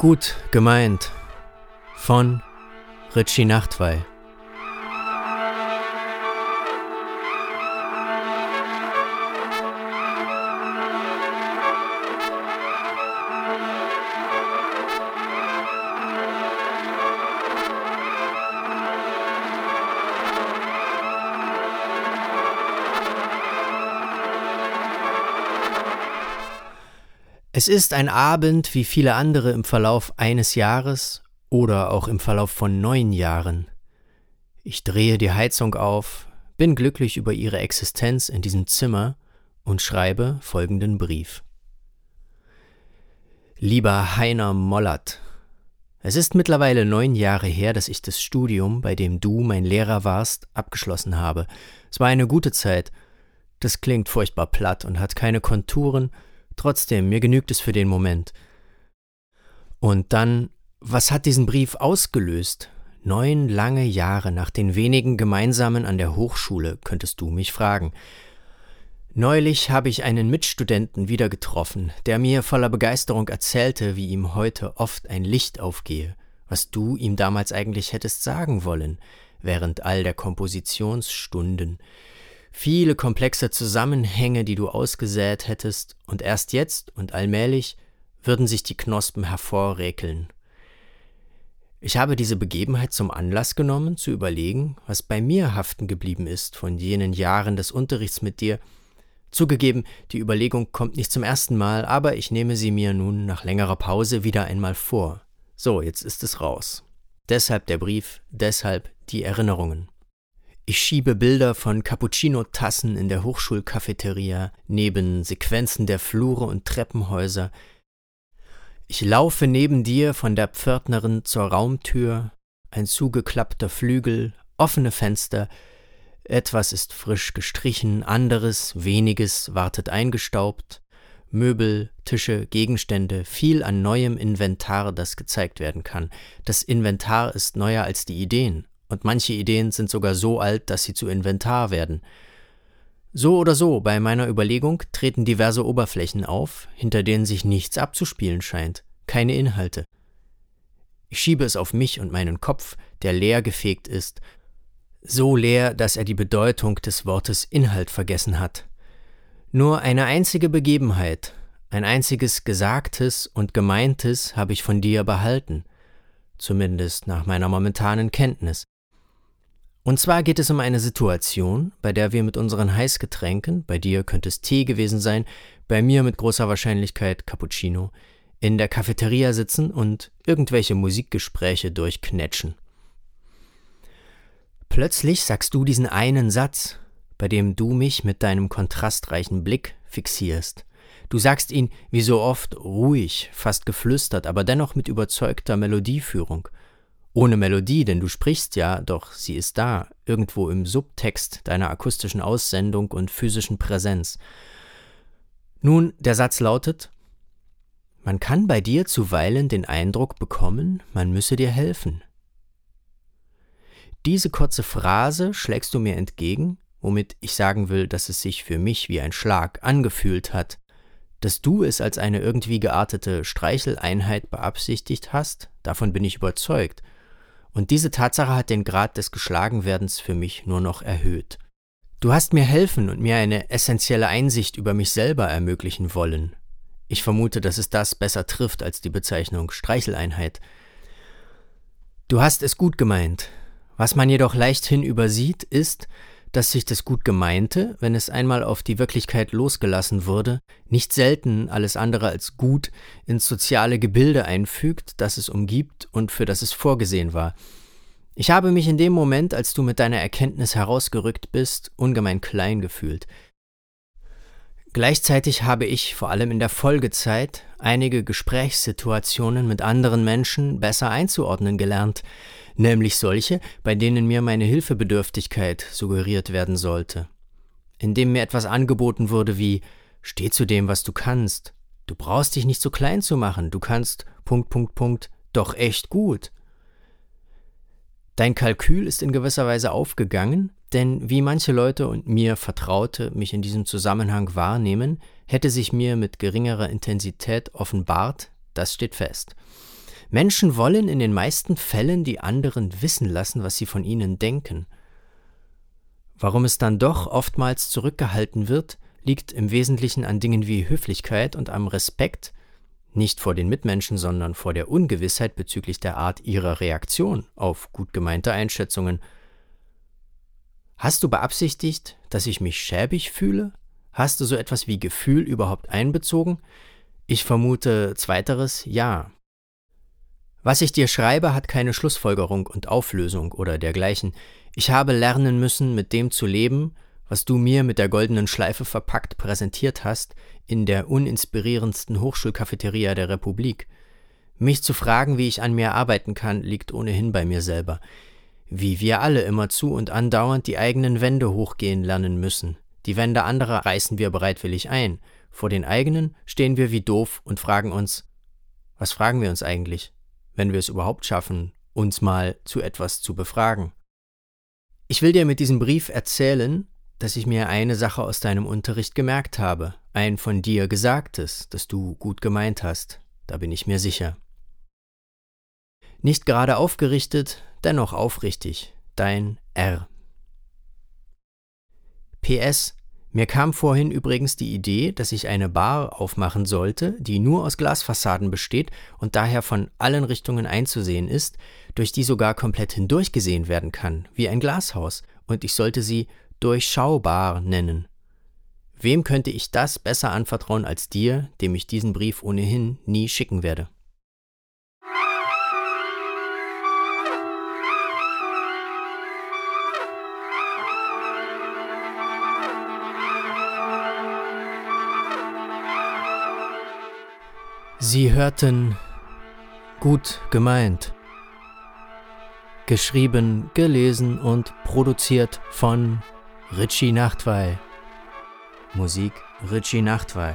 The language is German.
Gut gemeint von Richie Nachtwey. Es ist ein Abend wie viele andere im Verlauf eines Jahres oder auch im Verlauf von neun Jahren. Ich drehe die Heizung auf, bin glücklich über ihre Existenz in diesem Zimmer und schreibe folgenden Brief. Lieber Heiner Mollert, es ist mittlerweile neun Jahre her, dass ich das Studium, bei dem du mein Lehrer warst, abgeschlossen habe. Es war eine gute Zeit. Das klingt furchtbar platt und hat keine Konturen, Trotzdem, mir genügt es für den Moment. Und dann, was hat diesen Brief ausgelöst? Neun lange Jahre nach den wenigen gemeinsamen an der Hochschule, könntest du mich fragen. Neulich habe ich einen Mitstudenten wieder getroffen, der mir voller Begeisterung erzählte, wie ihm heute oft ein Licht aufgehe, was du ihm damals eigentlich hättest sagen wollen, während all der Kompositionsstunden, viele komplexe Zusammenhänge, die du ausgesät hättest, und erst jetzt und allmählich würden sich die Knospen hervorräkeln. Ich habe diese Begebenheit zum Anlass genommen, zu überlegen, was bei mir haften geblieben ist von jenen Jahren des Unterrichts mit dir. Zugegeben, die Überlegung kommt nicht zum ersten Mal, aber ich nehme sie mir nun nach längerer Pause wieder einmal vor. So, jetzt ist es raus. Deshalb der Brief, deshalb die Erinnerungen. Ich schiebe Bilder von Cappuccino-Tassen in der Hochschulcafeteria neben Sequenzen der Flure und Treppenhäuser. Ich laufe neben dir von der Pförtnerin zur Raumtür, ein zugeklappter Flügel, offene Fenster, etwas ist frisch gestrichen, anderes, weniges wartet eingestaubt, Möbel, Tische, Gegenstände, viel an neuem Inventar, das gezeigt werden kann. Das Inventar ist neuer als die Ideen und manche Ideen sind sogar so alt, dass sie zu Inventar werden. So oder so, bei meiner Überlegung treten diverse Oberflächen auf, hinter denen sich nichts abzuspielen scheint, keine Inhalte. Ich schiebe es auf mich und meinen Kopf, der leer gefegt ist, so leer, dass er die Bedeutung des Wortes Inhalt vergessen hat. Nur eine einzige Begebenheit, ein einziges Gesagtes und Gemeintes habe ich von dir behalten, zumindest nach meiner momentanen Kenntnis. Und zwar geht es um eine Situation, bei der wir mit unseren Heißgetränken, bei dir könnte es Tee gewesen sein, bei mir mit großer Wahrscheinlichkeit Cappuccino, in der Cafeteria sitzen und irgendwelche Musikgespräche durchknetschen. Plötzlich sagst du diesen einen Satz, bei dem du mich mit deinem kontrastreichen Blick fixierst. Du sagst ihn, wie so oft, ruhig, fast geflüstert, aber dennoch mit überzeugter Melodieführung – ohne Melodie, denn du sprichst ja, doch sie ist da, irgendwo im Subtext deiner akustischen Aussendung und physischen Präsenz. Nun, der Satz lautet, man kann bei dir zuweilen den Eindruck bekommen, man müsse dir helfen. Diese kurze Phrase schlägst du mir entgegen, womit ich sagen will, dass es sich für mich wie ein Schlag angefühlt hat, dass du es als eine irgendwie geartete Streicheleinheit beabsichtigt hast, davon bin ich überzeugt, und diese Tatsache hat den Grad des Geschlagenwerdens für mich nur noch erhöht. Du hast mir helfen und mir eine essentielle Einsicht über mich selber ermöglichen wollen. Ich vermute, dass es das besser trifft als die Bezeichnung Streicheleinheit. Du hast es gut gemeint. Was man jedoch leichthin übersieht, ist, dass sich das gut gemeinte, wenn es einmal auf die Wirklichkeit losgelassen wurde, nicht selten alles andere als gut ins soziale Gebilde einfügt, das es umgibt und für das es vorgesehen war. Ich habe mich in dem Moment, als du mit deiner Erkenntnis herausgerückt bist, ungemein klein gefühlt. Gleichzeitig habe ich vor allem in der Folgezeit einige Gesprächssituationen mit anderen Menschen besser einzuordnen gelernt, nämlich solche, bei denen mir meine Hilfebedürftigkeit suggeriert werden sollte, indem mir etwas angeboten wurde wie Steh zu dem, was du kannst, du brauchst dich nicht so klein zu machen, du kannst Punkt, Punkt, Punkt, doch echt gut. Dein Kalkül ist in gewisser Weise aufgegangen, denn wie manche Leute und mir Vertraute mich in diesem Zusammenhang wahrnehmen, hätte sich mir mit geringerer Intensität offenbart, das steht fest. Menschen wollen in den meisten Fällen die anderen wissen lassen, was sie von ihnen denken. Warum es dann doch oftmals zurückgehalten wird, liegt im Wesentlichen an Dingen wie Höflichkeit und am Respekt, nicht vor den Mitmenschen, sondern vor der Ungewissheit bezüglich der Art ihrer Reaktion auf gut gemeinte Einschätzungen. Hast du beabsichtigt, dass ich mich schäbig fühle? Hast du so etwas wie Gefühl überhaupt einbezogen? Ich vermute zweiteres ja. Was ich dir schreibe, hat keine Schlussfolgerung und Auflösung oder dergleichen. Ich habe lernen müssen, mit dem zu leben, was du mir mit der goldenen Schleife verpackt präsentiert hast, in der uninspirierendsten Hochschulcafeteria der Republik. Mich zu fragen, wie ich an mir arbeiten kann, liegt ohnehin bei mir selber. Wie wir alle immerzu und andauernd die eigenen Wände hochgehen lernen müssen. Die Wände anderer reißen wir bereitwillig ein. Vor den eigenen stehen wir wie doof und fragen uns, was fragen wir uns eigentlich, wenn wir es überhaupt schaffen, uns mal zu etwas zu befragen? Ich will dir mit diesem Brief erzählen, dass ich mir eine Sache aus deinem Unterricht gemerkt habe, ein von dir Gesagtes, das du gut gemeint hast, da bin ich mir sicher. Nicht gerade aufgerichtet, dennoch aufrichtig, dein R. PS, mir kam vorhin übrigens die Idee, dass ich eine Bar aufmachen sollte, die nur aus Glasfassaden besteht und daher von allen Richtungen einzusehen ist, durch die sogar komplett hindurchgesehen werden kann, wie ein Glashaus, und ich sollte sie durchschaubar nennen. Wem könnte ich das besser anvertrauen als dir, dem ich diesen Brief ohnehin nie schicken werde? Sie hörten gut gemeint. Geschrieben, gelesen und produziert von Richie Nachtwey. Musik Richie Nachtwey.